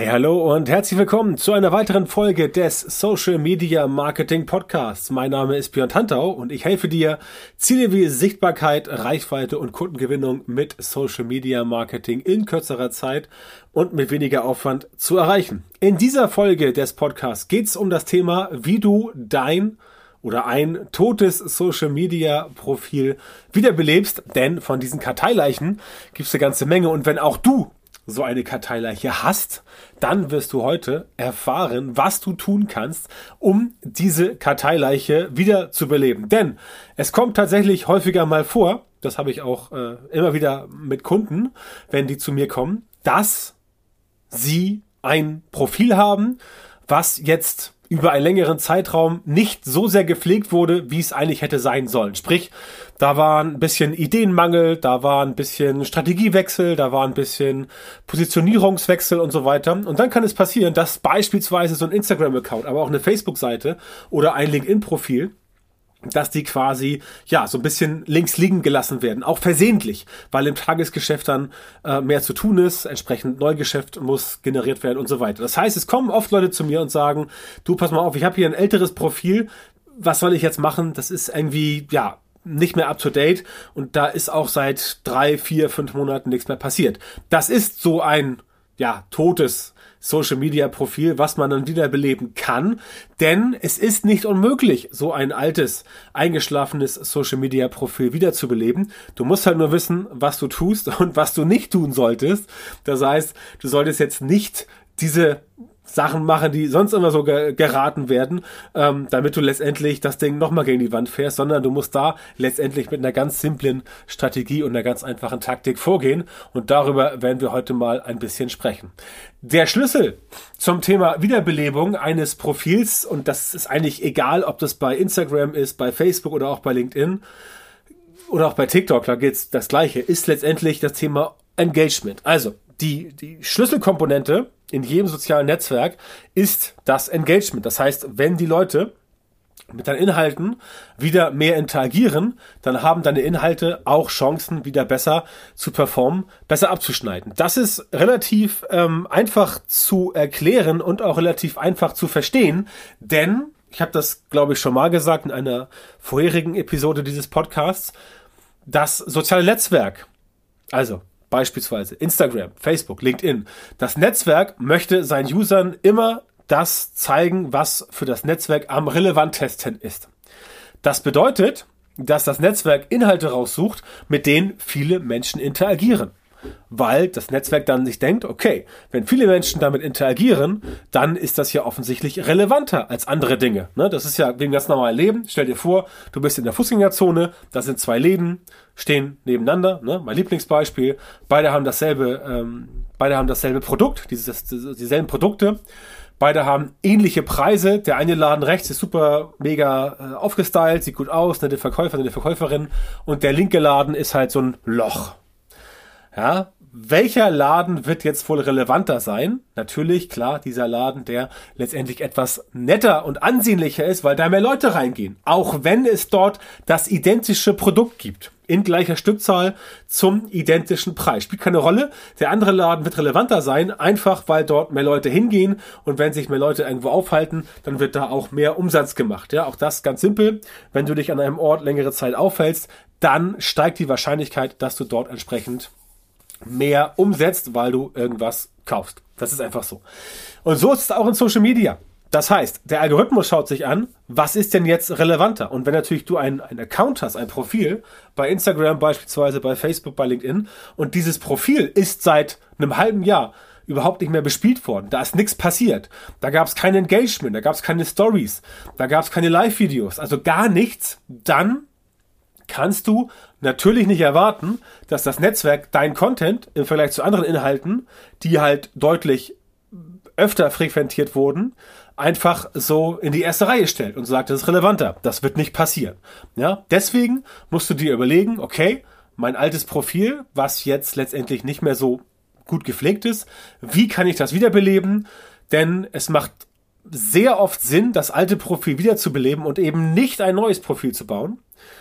Hey, hallo und herzlich willkommen zu einer weiteren Folge des Social Media Marketing Podcasts. Mein Name ist Björn Tantau und ich helfe dir, Ziele wie Sichtbarkeit, Reichweite und Kundengewinnung mit Social Media Marketing in kürzerer Zeit und mit weniger Aufwand zu erreichen. In dieser Folge des Podcasts geht es um das Thema, wie du dein oder ein totes Social Media Profil wiederbelebst, denn von diesen Karteileichen gibt es eine ganze Menge und wenn auch du so eine Karteileiche hast, dann wirst du heute erfahren, was du tun kannst, um diese Karteileiche wieder zu beleben. Denn es kommt tatsächlich häufiger mal vor, das habe ich auch äh, immer wieder mit Kunden, wenn die zu mir kommen, dass sie ein Profil haben, was jetzt über einen längeren Zeitraum nicht so sehr gepflegt wurde, wie es eigentlich hätte sein sollen. Sprich, da war ein bisschen Ideenmangel, da war ein bisschen Strategiewechsel, da war ein bisschen Positionierungswechsel und so weiter. Und dann kann es passieren, dass beispielsweise so ein Instagram-Account, aber auch eine Facebook-Seite oder ein LinkedIn-Profil dass die quasi ja so ein bisschen links liegen gelassen werden, auch versehentlich, weil im Tagesgeschäft dann äh, mehr zu tun ist, entsprechend Neugeschäft muss generiert werden und so weiter. Das heißt, es kommen oft Leute zu mir und sagen, du pass mal auf, ich habe hier ein älteres Profil, was soll ich jetzt machen? Das ist irgendwie ja nicht mehr up to date und da ist auch seit drei, vier, fünf Monaten nichts mehr passiert. Das ist so ein ja totes Social Media Profil, was man dann wiederbeleben kann. Denn es ist nicht unmöglich, so ein altes, eingeschlafenes Social Media Profil wiederzubeleben. Du musst halt nur wissen, was du tust und was du nicht tun solltest. Das heißt, du solltest jetzt nicht diese Sachen machen, die sonst immer so ge geraten werden, ähm, damit du letztendlich das Ding nochmal gegen die Wand fährst, sondern du musst da letztendlich mit einer ganz simplen Strategie und einer ganz einfachen Taktik vorgehen. Und darüber werden wir heute mal ein bisschen sprechen. Der Schlüssel zum Thema Wiederbelebung eines Profils, und das ist eigentlich egal, ob das bei Instagram ist, bei Facebook oder auch bei LinkedIn oder auch bei TikTok, da geht's das gleiche, ist letztendlich das Thema Engagement. Also die, die Schlüsselkomponente in jedem sozialen Netzwerk ist das Engagement. Das heißt, wenn die Leute mit deinen Inhalten wieder mehr interagieren, dann haben deine Inhalte auch Chancen, wieder besser zu performen, besser abzuschneiden. Das ist relativ ähm, einfach zu erklären und auch relativ einfach zu verstehen, denn ich habe das, glaube ich, schon mal gesagt in einer vorherigen Episode dieses Podcasts, das soziale Netzwerk, also beispielsweise Instagram, Facebook, LinkedIn. Das Netzwerk möchte seinen Usern immer das zeigen, was für das Netzwerk am relevantesten ist. Das bedeutet, dass das Netzwerk Inhalte raussucht, mit denen viele Menschen interagieren weil das Netzwerk dann sich denkt, okay, wenn viele Menschen damit interagieren, dann ist das ja offensichtlich relevanter als andere Dinge. Ne? Das ist ja wie im ganz normalen Leben. Stell dir vor, du bist in der Fußgängerzone, da sind zwei Läden, stehen nebeneinander. Ne? Mein Lieblingsbeispiel, beide haben dasselbe, ähm, beide haben dasselbe Produkt, dieses, dieselben Produkte. Beide haben ähnliche Preise. Der eine Laden rechts ist super mega äh, aufgestylt, sieht gut aus, nette Verkäufer, nette Verkäuferin. Und der linke Laden ist halt so ein Loch. Ja, welcher Laden wird jetzt wohl relevanter sein? Natürlich, klar, dieser Laden, der letztendlich etwas netter und ansehnlicher ist, weil da mehr Leute reingehen. Auch wenn es dort das identische Produkt gibt. In gleicher Stückzahl zum identischen Preis. Spielt keine Rolle. Der andere Laden wird relevanter sein, einfach weil dort mehr Leute hingehen und wenn sich mehr Leute irgendwo aufhalten, dann wird da auch mehr Umsatz gemacht. Ja, auch das ganz simpel. Wenn du dich an einem Ort längere Zeit aufhältst, dann steigt die Wahrscheinlichkeit, dass du dort entsprechend mehr umsetzt, weil du irgendwas kaufst. Das ist einfach so. Und so ist es auch in Social Media. Das heißt, der Algorithmus schaut sich an, was ist denn jetzt relevanter? Und wenn natürlich du einen, Account hast, ein Profil, bei Instagram beispielsweise, bei Facebook, bei LinkedIn, und dieses Profil ist seit einem halben Jahr überhaupt nicht mehr bespielt worden. Da ist nichts passiert. Da gab es kein Engagement, da gab es keine Stories, da gab es keine Live-Videos, also gar nichts. Dann kannst du natürlich nicht erwarten, dass das Netzwerk dein Content im Vergleich zu anderen Inhalten, die halt deutlich öfter frequentiert wurden, einfach so in die erste Reihe stellt und sagt, das ist relevanter. Das wird nicht passieren. Ja, deswegen musst du dir überlegen, okay, mein altes Profil, was jetzt letztendlich nicht mehr so gut gepflegt ist, wie kann ich das wiederbeleben? Denn es macht sehr oft Sinn, das alte Profil wiederzubeleben und eben nicht ein neues Profil zu bauen,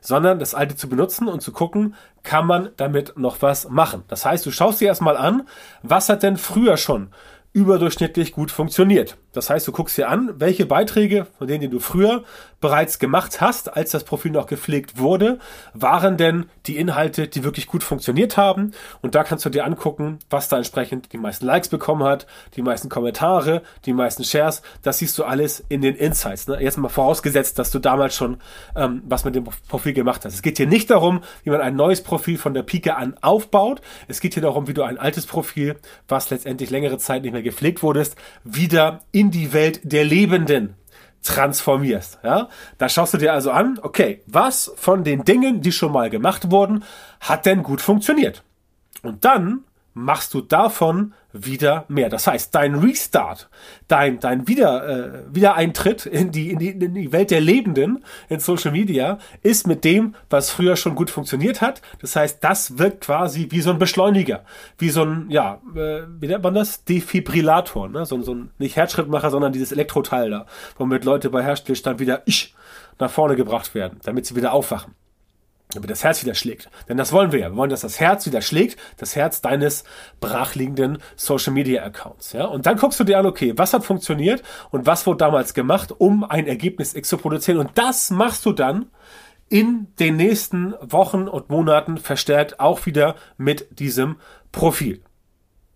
sondern das alte zu benutzen und zu gucken, kann man damit noch was machen. Das heißt, du schaust dir erstmal an, was hat denn früher schon überdurchschnittlich gut funktioniert. Das heißt, du guckst dir an, welche Beiträge, von denen die du früher bereits gemacht hast, als das Profil noch gepflegt wurde, waren denn die Inhalte, die wirklich gut funktioniert haben. Und da kannst du dir angucken, was da entsprechend die meisten Likes bekommen hat, die meisten Kommentare, die meisten Shares. Das siehst du alles in den Insights. Ne? Jetzt mal vorausgesetzt, dass du damals schon ähm, was mit dem Profil gemacht hast. Es geht hier nicht darum, wie man ein neues Profil von der Pike an aufbaut. Es geht hier darum, wie du ein altes Profil, was letztendlich längere Zeit nicht mehr gepflegt wurdest, wieder in die Welt der Lebenden transformierst. Ja? Da schaust du dir also an, okay, was von den Dingen, die schon mal gemacht wurden, hat denn gut funktioniert? Und dann machst du davon wieder mehr. Das heißt, dein Restart, dein, dein wieder, äh, Wiedereintritt in die, in, die, in die Welt der Lebenden in Social Media ist mit dem, was früher schon gut funktioniert hat. Das heißt, das wirkt quasi wie so ein Beschleuniger, wie so ein, ja, äh, wie nennt man das? Defibrillator, ne? so, so ein, nicht Herzschrittmacher, sondern dieses Elektroteil da, womit Leute bei Herzstillstand wieder ich nach vorne gebracht werden, damit sie wieder aufwachen damit das Herz wieder schlägt. Denn das wollen wir ja. Wir wollen, dass das Herz wieder schlägt, das Herz deines brachliegenden Social Media Accounts. Ja? Und dann guckst du dir an, okay, was hat funktioniert und was wurde damals gemacht, um ein Ergebnis X zu produzieren. Und das machst du dann in den nächsten Wochen und Monaten verstärkt auch wieder mit diesem Profil.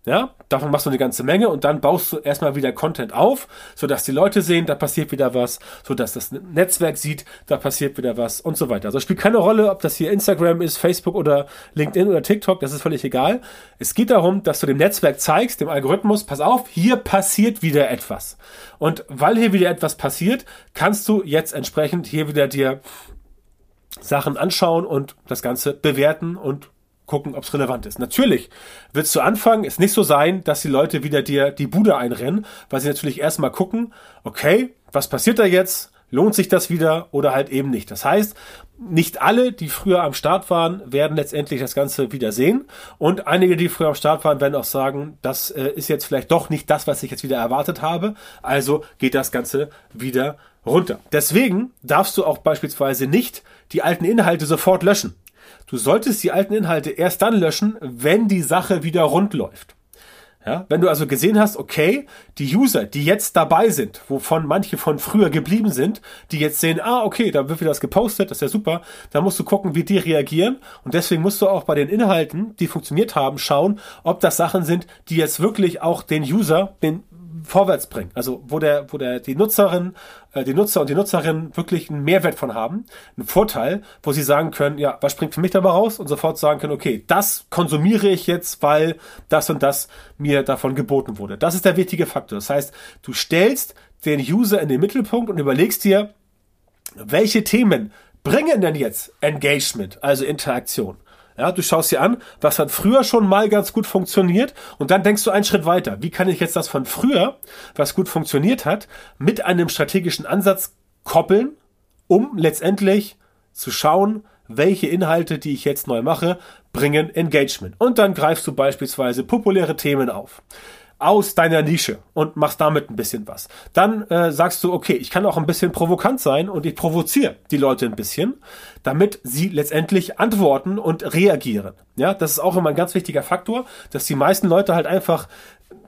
Ja, davon machst du eine ganze Menge und dann baust du erstmal wieder Content auf, sodass die Leute sehen, da passiert wieder was, sodass das Netzwerk sieht, da passiert wieder was und so weiter. Also spielt keine Rolle, ob das hier Instagram ist, Facebook oder LinkedIn oder TikTok, das ist völlig egal. Es geht darum, dass du dem Netzwerk zeigst, dem Algorithmus, pass auf, hier passiert wieder etwas. Und weil hier wieder etwas passiert, kannst du jetzt entsprechend hier wieder dir Sachen anschauen und das Ganze bewerten und gucken, ob es relevant ist. Natürlich wird zu Anfang es nicht so sein, dass die Leute wieder dir die Bude einrennen, weil sie natürlich erstmal gucken, okay, was passiert da jetzt? Lohnt sich das wieder oder halt eben nicht? Das heißt, nicht alle, die früher am Start waren, werden letztendlich das Ganze wieder sehen. Und einige, die früher am Start waren, werden auch sagen, das äh, ist jetzt vielleicht doch nicht das, was ich jetzt wieder erwartet habe. Also geht das Ganze wieder runter. Deswegen darfst du auch beispielsweise nicht die alten Inhalte sofort löschen. Du solltest die alten Inhalte erst dann löschen, wenn die Sache wieder rund läuft. Ja, wenn du also gesehen hast, okay, die User, die jetzt dabei sind, wovon manche von früher geblieben sind, die jetzt sehen, ah, okay, da wird wieder das gepostet, das ist ja super, dann musst du gucken, wie die reagieren und deswegen musst du auch bei den Inhalten, die funktioniert haben, schauen, ob das Sachen sind, die jetzt wirklich auch den User, den vorwärts bringen. Also wo der, wo der die Nutzerin, äh, die Nutzer und die Nutzerinnen wirklich einen Mehrwert von haben, einen Vorteil, wo sie sagen können, ja, was springt für mich dabei raus und sofort sagen können, okay, das konsumiere ich jetzt, weil das und das mir davon geboten wurde. Das ist der wichtige Faktor. Das heißt, du stellst den User in den Mittelpunkt und überlegst dir, welche Themen bringen denn jetzt Engagement, also Interaktion? Ja, du schaust dir an, was hat früher schon mal ganz gut funktioniert und dann denkst du einen Schritt weiter. Wie kann ich jetzt das von früher, was gut funktioniert hat, mit einem strategischen Ansatz koppeln, um letztendlich zu schauen, welche Inhalte, die ich jetzt neu mache, bringen Engagement. Und dann greifst du beispielsweise populäre Themen auf aus deiner Nische und machst damit ein bisschen was. Dann äh, sagst du, okay, ich kann auch ein bisschen provokant sein und ich provoziere die Leute ein bisschen, damit sie letztendlich antworten und reagieren. Ja, das ist auch immer ein ganz wichtiger Faktor, dass die meisten Leute halt einfach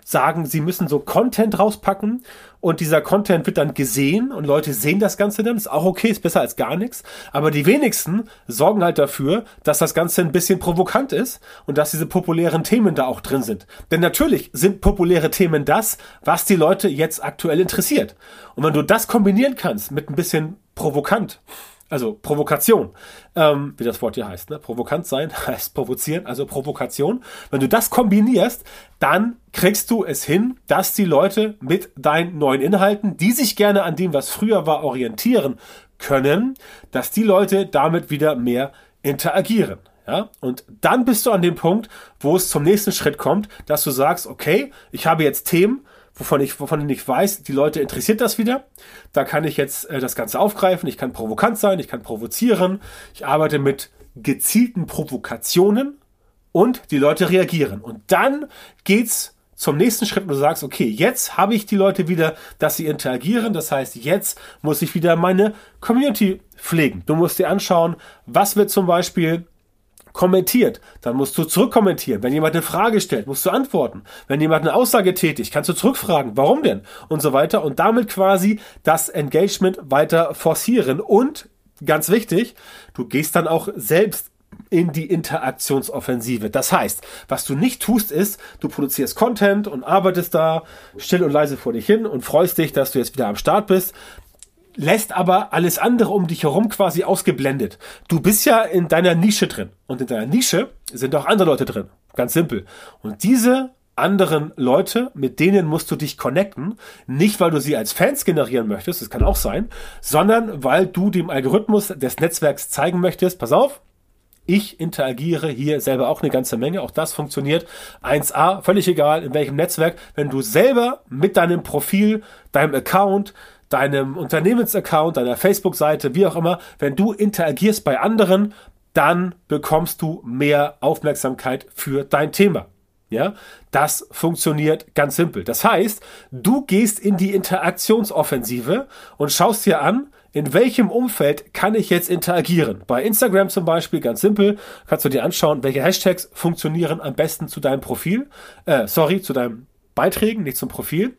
sagen, sie müssen so Content rauspacken und dieser Content wird dann gesehen und Leute sehen das Ganze dann, ist auch okay, ist besser als gar nichts, aber die wenigsten sorgen halt dafür, dass das Ganze ein bisschen provokant ist und dass diese populären Themen da auch drin sind. Denn natürlich sind populäre Themen das, was die Leute jetzt aktuell interessiert. Und wenn du das kombinieren kannst mit ein bisschen provokant, also Provokation, ähm, wie das Wort hier heißt. Ne? Provokant sein heißt provozieren, also Provokation. Wenn du das kombinierst, dann kriegst du es hin, dass die Leute mit deinen neuen Inhalten, die sich gerne an dem, was früher war, orientieren können, dass die Leute damit wieder mehr interagieren. Ja, und dann bist du an dem Punkt, wo es zum nächsten Schritt kommt, dass du sagst, okay, ich habe jetzt Themen, wovon ich, wovon ich weiß, die Leute interessiert das wieder. Da kann ich jetzt äh, das Ganze aufgreifen. Ich kann provokant sein, ich kann provozieren. Ich arbeite mit gezielten Provokationen und die Leute reagieren. Und dann geht's zum nächsten Schritt, wo du sagst, okay, jetzt habe ich die Leute wieder, dass sie interagieren. Das heißt, jetzt muss ich wieder meine Community pflegen. Du musst dir anschauen, was wird zum Beispiel kommentiert, dann musst du zurückkommentieren. Wenn jemand eine Frage stellt, musst du antworten. Wenn jemand eine Aussage tätigt, kannst du zurückfragen, warum denn? Und so weiter. Und damit quasi das Engagement weiter forcieren. Und ganz wichtig, du gehst dann auch selbst in die Interaktionsoffensive. Das heißt, was du nicht tust, ist, du produzierst Content und arbeitest da still und leise vor dich hin und freust dich, dass du jetzt wieder am Start bist lässt aber alles andere um dich herum quasi ausgeblendet. Du bist ja in deiner Nische drin. Und in deiner Nische sind auch andere Leute drin. Ganz simpel. Und diese anderen Leute, mit denen musst du dich connecten. Nicht, weil du sie als Fans generieren möchtest, das kann auch sein, sondern weil du dem Algorithmus des Netzwerks zeigen möchtest, pass auf, ich interagiere hier selber auch eine ganze Menge. Auch das funktioniert 1a, völlig egal in welchem Netzwerk. Wenn du selber mit deinem Profil, deinem Account, deinem Unternehmensaccount, deiner Facebook-Seite, wie auch immer, wenn du interagierst bei anderen, dann bekommst du mehr Aufmerksamkeit für dein Thema. Ja, das funktioniert ganz simpel. Das heißt, du gehst in die Interaktionsoffensive und schaust dir an, in welchem Umfeld kann ich jetzt interagieren? Bei Instagram zum Beispiel, ganz simpel, kannst du dir anschauen, welche Hashtags funktionieren am besten zu deinem Profil, äh, sorry, zu deinen Beiträgen, nicht zum Profil.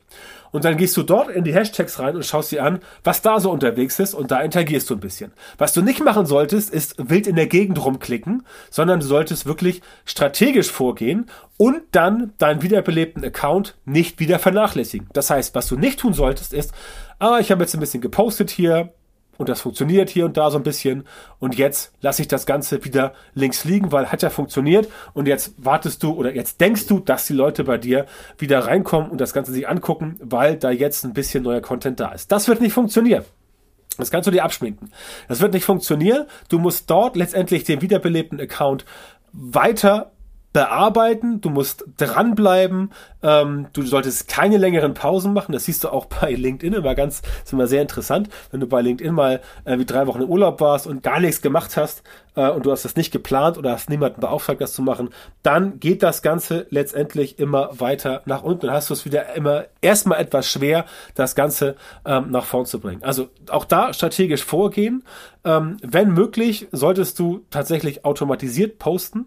Und dann gehst du dort in die Hashtags rein und schaust dir an, was da so unterwegs ist und da interagierst du ein bisschen. Was du nicht machen solltest, ist wild in der Gegend rumklicken, sondern du solltest wirklich strategisch vorgehen und dann deinen wiederbelebten Account nicht wieder vernachlässigen. Das heißt, was du nicht tun solltest, ist, ah, ich habe jetzt ein bisschen gepostet hier, und das funktioniert hier und da so ein bisschen und jetzt lasse ich das Ganze wieder links liegen, weil hat ja funktioniert und jetzt wartest du oder jetzt denkst du, dass die Leute bei dir wieder reinkommen und das Ganze sich angucken, weil da jetzt ein bisschen neuer Content da ist. Das wird nicht funktionieren. Das kannst du dir abschminken. Das wird nicht funktionieren. Du musst dort letztendlich den wiederbelebten Account weiter bearbeiten, du musst dranbleiben, ähm, du solltest keine längeren Pausen machen, das siehst du auch bei LinkedIn immer ganz, ist immer sehr interessant, wenn du bei LinkedIn mal äh, wie drei Wochen im Urlaub warst und gar nichts gemacht hast äh, und du hast das nicht geplant oder hast niemanden beauftragt, das zu machen, dann geht das Ganze letztendlich immer weiter nach unten. Und hast du es wieder immer erstmal etwas schwer, das Ganze ähm, nach vorn zu bringen. Also auch da strategisch vorgehen, ähm, wenn möglich, solltest du tatsächlich automatisiert posten,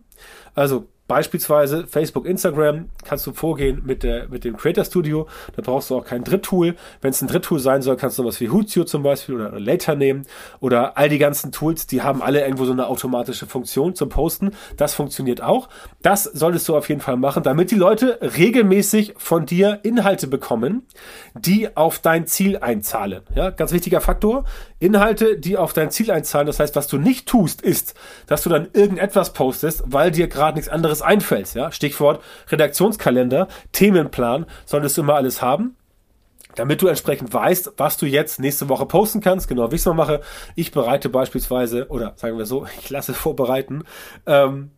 also Beispielsweise Facebook, Instagram kannst du vorgehen mit, der, mit dem Creator Studio. Da brauchst du auch kein Dritttool. Wenn es ein Dritttool sein soll, kannst du was wie Hootsuite zum Beispiel oder Later nehmen. Oder all die ganzen Tools, die haben alle irgendwo so eine automatische Funktion zum Posten. Das funktioniert auch. Das solltest du auf jeden Fall machen, damit die Leute regelmäßig von dir Inhalte bekommen, die auf dein Ziel einzahlen. Ja, ganz wichtiger Faktor. Inhalte, die auf dein Ziel einzahlen. Das heißt, was du nicht tust, ist, dass du dann irgendetwas postest, weil dir gerade nichts anderes einfällt. Ja? Stichwort Redaktionskalender, Themenplan, solltest du immer alles haben damit du entsprechend weißt, was du jetzt nächste Woche posten kannst, genau wie ich es mal mache. Ich bereite beispielsweise, oder sagen wir so, ich lasse vorbereiten, ähm,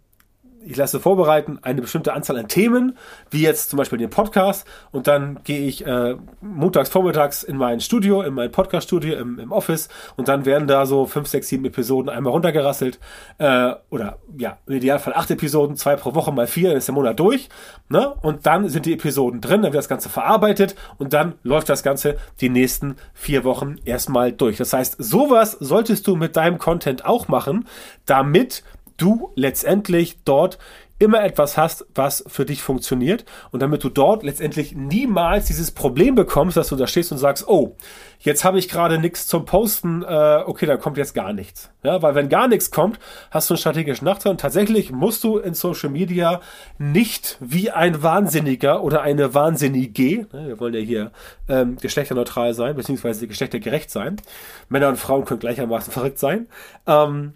ich lasse vorbereiten eine bestimmte Anzahl an Themen, wie jetzt zum Beispiel den Podcast, und dann gehe ich äh, montags vormittags in mein Studio, in mein Podcast-Studio im, im Office, und dann werden da so fünf, sechs, sieben Episoden einmal runtergerasselt, äh, oder ja, im Idealfall acht Episoden, zwei pro Woche mal vier, dann ist der Monat durch, ne? Und dann sind die Episoden drin, dann wird das Ganze verarbeitet und dann läuft das Ganze die nächsten vier Wochen erstmal durch. Das heißt, sowas solltest du mit deinem Content auch machen, damit du letztendlich dort immer etwas hast, was für dich funktioniert. Und damit du dort letztendlich niemals dieses Problem bekommst, dass du da stehst und sagst, oh, jetzt habe ich gerade nichts zum Posten, äh, okay, da kommt jetzt gar nichts. Ja, weil wenn gar nichts kommt, hast du einen strategischen Nachteil und tatsächlich musst du in Social Media nicht wie ein Wahnsinniger oder eine Wahnsinnige, ne, wir wollen ja hier ähm, geschlechterneutral sein, beziehungsweise geschlechtergerecht sein, Männer und Frauen können gleichermaßen verrückt sein, ähm,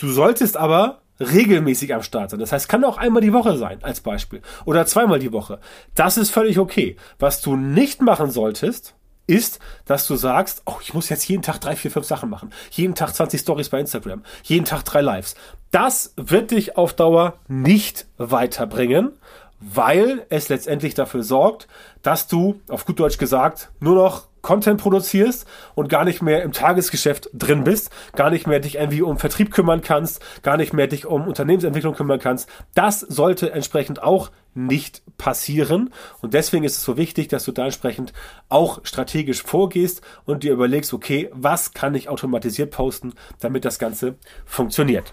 Du solltest aber regelmäßig am Start sein. Das heißt, kann auch einmal die Woche sein, als Beispiel. Oder zweimal die Woche. Das ist völlig okay. Was du nicht machen solltest, ist, dass du sagst, oh, ich muss jetzt jeden Tag drei, vier, fünf Sachen machen. Jeden Tag 20 Stories bei Instagram. Jeden Tag drei Lives. Das wird dich auf Dauer nicht weiterbringen, weil es letztendlich dafür sorgt, dass du, auf gut Deutsch gesagt, nur noch Content produzierst und gar nicht mehr im Tagesgeschäft drin bist, gar nicht mehr dich irgendwie um Vertrieb kümmern kannst, gar nicht mehr dich um Unternehmensentwicklung kümmern kannst. Das sollte entsprechend auch nicht passieren. Und deswegen ist es so wichtig, dass du da entsprechend auch strategisch vorgehst und dir überlegst, okay, was kann ich automatisiert posten, damit das Ganze funktioniert.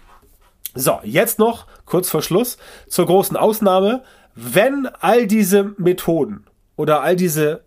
So, jetzt noch kurz vor Schluss zur großen Ausnahme. Wenn all diese Methoden oder all diese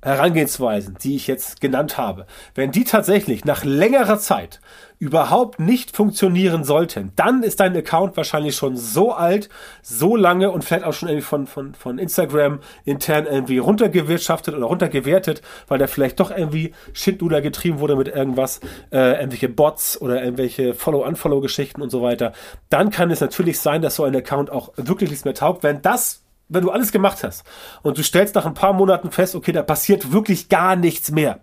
Herangehensweisen, die ich jetzt genannt habe, wenn die tatsächlich nach längerer Zeit überhaupt nicht funktionieren sollten, dann ist dein Account wahrscheinlich schon so alt, so lange und vielleicht auch schon irgendwie von, von, von Instagram intern irgendwie runtergewirtschaftet oder runtergewertet, weil der vielleicht doch irgendwie Schindluder getrieben wurde mit irgendwas, äh, irgendwelche Bots oder irgendwelche Follow-Unfollow-Geschichten und so weiter. Dann kann es natürlich sein, dass so ein Account auch wirklich nichts mehr taugt. Wenn das wenn du alles gemacht hast und du stellst nach ein paar Monaten fest, okay, da passiert wirklich gar nichts mehr.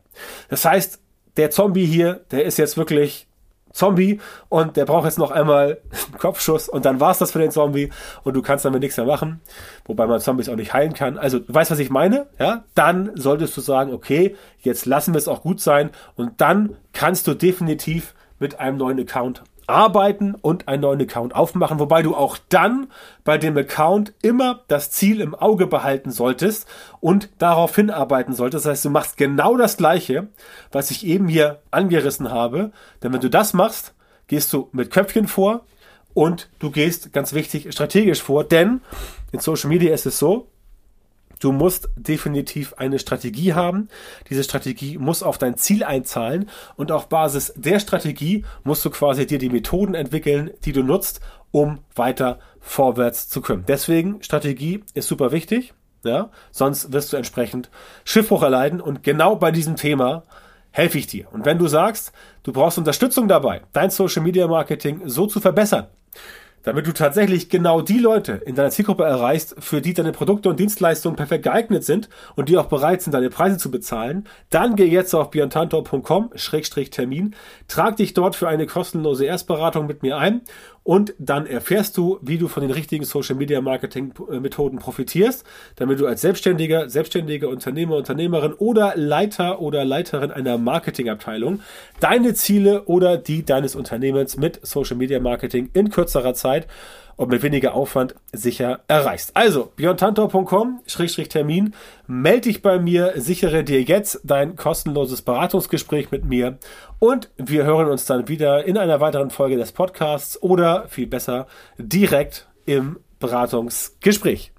Das heißt, der Zombie hier, der ist jetzt wirklich Zombie und der braucht jetzt noch einmal einen Kopfschuss und dann war's das für den Zombie und du kannst damit nichts mehr machen, wobei man Zombies auch nicht heilen kann. Also, du weißt, was ich meine, ja? Dann solltest du sagen, okay, jetzt lassen wir es auch gut sein und dann kannst du definitiv mit einem neuen Account arbeiten und einen neuen Account aufmachen, wobei du auch dann bei dem Account immer das Ziel im Auge behalten solltest und darauf hinarbeiten solltest. Das heißt, du machst genau das Gleiche, was ich eben hier angerissen habe. Denn wenn du das machst, gehst du mit Köpfchen vor und du gehst, ganz wichtig, strategisch vor. Denn in Social Media ist es so, Du musst definitiv eine Strategie haben. Diese Strategie muss auf dein Ziel einzahlen und auf Basis der Strategie musst du quasi dir die Methoden entwickeln, die du nutzt, um weiter vorwärts zu können. Deswegen Strategie ist super wichtig. Ja, sonst wirst du entsprechend Schiffbruch erleiden und genau bei diesem Thema helfe ich dir. Und wenn du sagst, du brauchst Unterstützung dabei, dein Social Media Marketing so zu verbessern, damit du tatsächlich genau die Leute in deiner Zielgruppe erreichst, für die deine Produkte und Dienstleistungen perfekt geeignet sind und die auch bereit sind, deine Preise zu bezahlen, dann geh jetzt auf björntantor.com-termin, trag dich dort für eine kostenlose Erstberatung mit mir ein und dann erfährst du, wie du von den richtigen Social Media Marketing Methoden profitierst, damit du als Selbstständiger, selbstständige Unternehmer, Unternehmerin oder Leiter oder Leiterin einer Marketingabteilung deine Ziele oder die deines Unternehmens mit Social Media Marketing in kürzerer Zeit und mit weniger Aufwand sicher erreichst. Also, björntantor.com-termin, melde dich bei mir, sichere dir jetzt dein kostenloses Beratungsgespräch mit mir und wir hören uns dann wieder in einer weiteren Folge des Podcasts oder viel besser direkt im Beratungsgespräch.